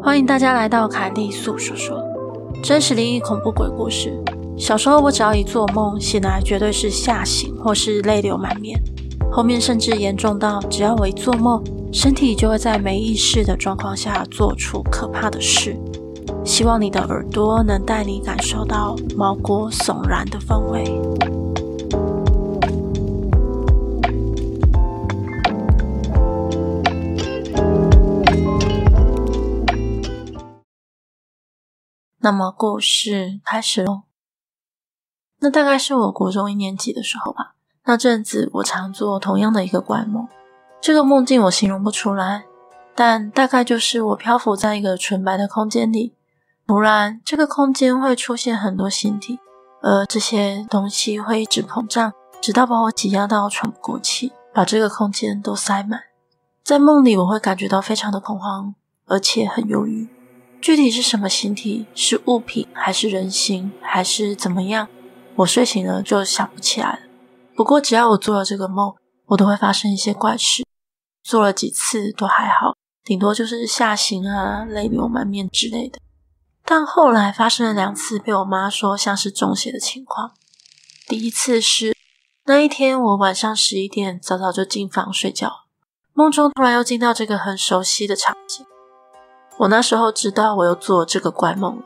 欢迎大家来到凯莉粟说说真实灵异恐怖鬼故事。小时候，我只要一做梦，醒来绝对是吓醒或是泪流满面。后面甚至严重到，只要我一做梦，身体就会在没意识的状况下做出可怕的事。希望你的耳朵能带你感受到毛骨悚然的氛围。那么故事开始喽。那大概是我国中一年级的时候吧。那阵子我常做同样的一个怪梦，这个梦境我形容不出来，但大概就是我漂浮在一个纯白的空间里，突然这个空间会出现很多形体，而这些东西会一直膨胀，直到把我挤压到喘不过气，把这个空间都塞满。在梦里我会感觉到非常的恐慌，而且很忧郁。具体是什么形体？是物品，还是人形，还是怎么样？我睡醒了就想不起来了。不过只要我做了这个梦，我都会发生一些怪事。做了几次都还好，顶多就是吓醒啊、泪流满面之类的。但后来发生了两次，被我妈说像是中邪的情况。第一次是那一天，我晚上十一点早早就进房睡觉，梦中突然又进到这个很熟悉的场景。我那时候知道我又做这个怪梦，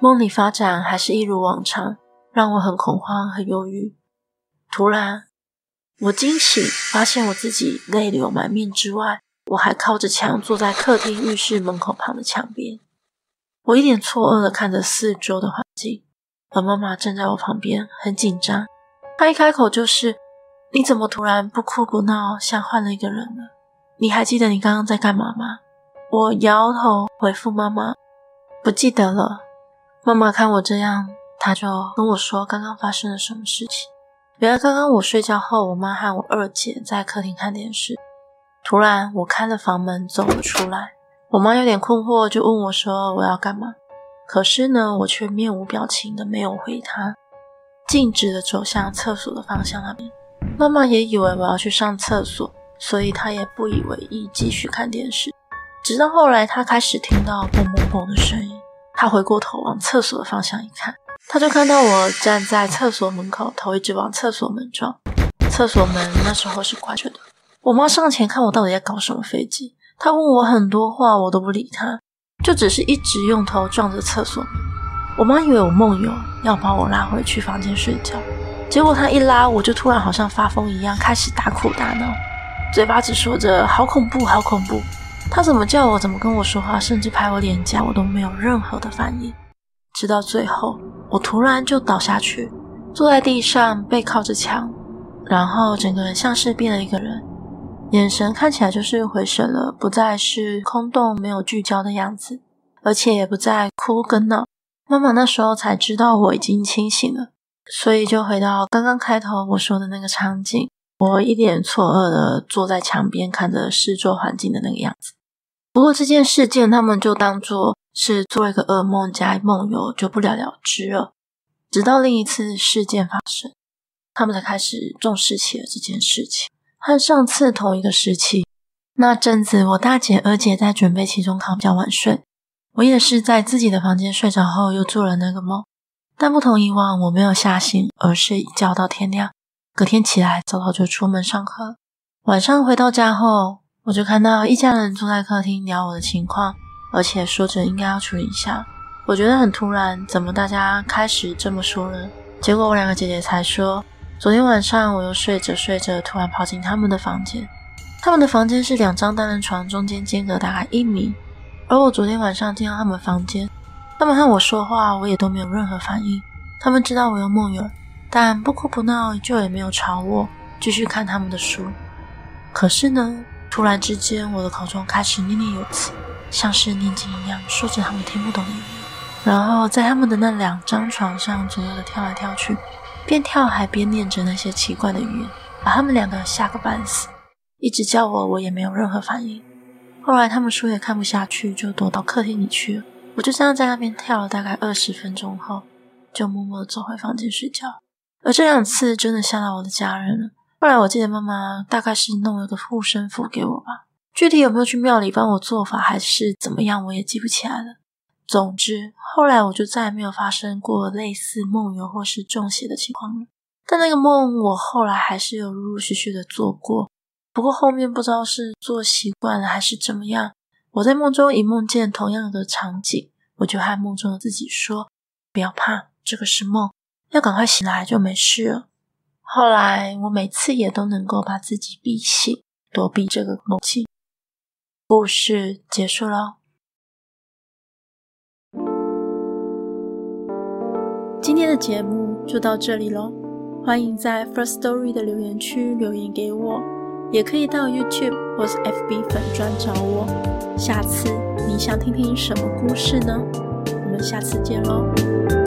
梦里发展还是一如往常，让我很恐慌、很忧郁。突然，我惊醒，发现我自己泪流满面之外，我还靠着墙坐在客厅浴室门口旁的墙边。我一脸错愕地看着四周的环境，而妈妈站在我旁边，很紧张。她一开口就是：“你怎么突然不哭不闹，像换了一个人了？你还记得你刚刚在干嘛吗？”我摇头回复妈妈：“不记得了。”妈妈看我这样，她就跟我说刚刚发生了什么事情。原来刚刚我睡觉后，我妈和我二姐在客厅看电视。突然，我开了房门走了出来。我妈有点困惑，就问我说：“我要干嘛？”可是呢，我却面无表情的没有回她，径直的走向厕所的方向那边。妈妈也以为我要去上厕所，所以她也不以为意，继续看电视。直到后来，他开始听到“砰砰砰”的声音，他回过头往厕所的方向一看，他就看到我站在厕所门口，头一直往厕所门撞。厕所门那时候是关着的。我妈上前看我到底在搞什么飞机，她问我很多话，我都不理她，就只是一直用头撞着厕所门。我妈以为我梦游，要把我拉回去房间睡觉，结果她一拉我就突然好像发疯一样，开始大哭大闹，嘴巴只说着“好恐怖，好恐怖”。他怎么叫我，怎么跟我说话，甚至拍我脸颊，我都没有任何的反应。直到最后，我突然就倒下去，坐在地上，背靠着墙，然后整个人像是变了一个人，眼神看起来就是回神了，不再是空洞、没有聚焦的样子，而且也不再哭跟闹。妈妈那时候才知道我已经清醒了，所以就回到刚刚开头我说的那个场景，我一脸错愕的坐在墙边，看着四周环境的那个样子。不过这件事件，他们就当做是做一个噩梦加梦游，就不了了之了。直到另一次事件发生，他们才开始重视起了这件事情。和上次同一个时期，那阵子我大姐、二姐在准备期中考，比较晚睡，我也是在自己的房间睡着后又做了那个梦。但不同以往，我没有吓醒，而是一觉到天亮。隔天起来，早早就出门上课。晚上回到家后，我就看到一家人坐在客厅聊我的情况，而且说着应该要处理一下。我觉得很突然，怎么大家开始这么说了？结果我两个姐姐才说，昨天晚上我又睡着睡着，突然跑进他们的房间。他们的房间是两张单人床，中间间隔大概一米。而我昨天晚上进到他们房间，他们和我说话，我也都没有任何反应。他们知道我有梦游，但不哭不闹，就也没有吵我，继续看他们的书。可是呢，突然之间，我的口中开始念念有词，像是念经一样，说着他们听不懂的语言。然后在他们的那两张床上左右的跳来跳去，边跳还边念着那些奇怪的语言，把他们两个吓个半死。一直叫我，我也没有任何反应。后来他们书也看不下去，就躲到客厅里去了。我就这样在那边跳了大概二十分钟后，就默默地走回房间睡觉。而这两次真的吓到我的家人了。后来我记得妈妈大概是弄了个护身符给我吧，具体有没有去庙里帮我做法还是怎么样，我也记不起来了。总之，后来我就再也没有发生过类似梦游或是中邪的情况了。但那个梦，我后来还是有陆陆续续的做过。不过后面不知道是做习惯了还是怎么样，我在梦中一梦见同样的场景，我就和梦中的自己说：“不要怕，这个是梦，要赶快醒来就没事了。”后来我每次也都能够把自己逼醒，躲避这个梦境。故事结束喽。今天的节目就到这里喽，欢迎在 First Story 的留言区留言给我。也可以到 YouTube 或是 FB 粉专找我。下次你想听听什么故事呢？我们下次见喽。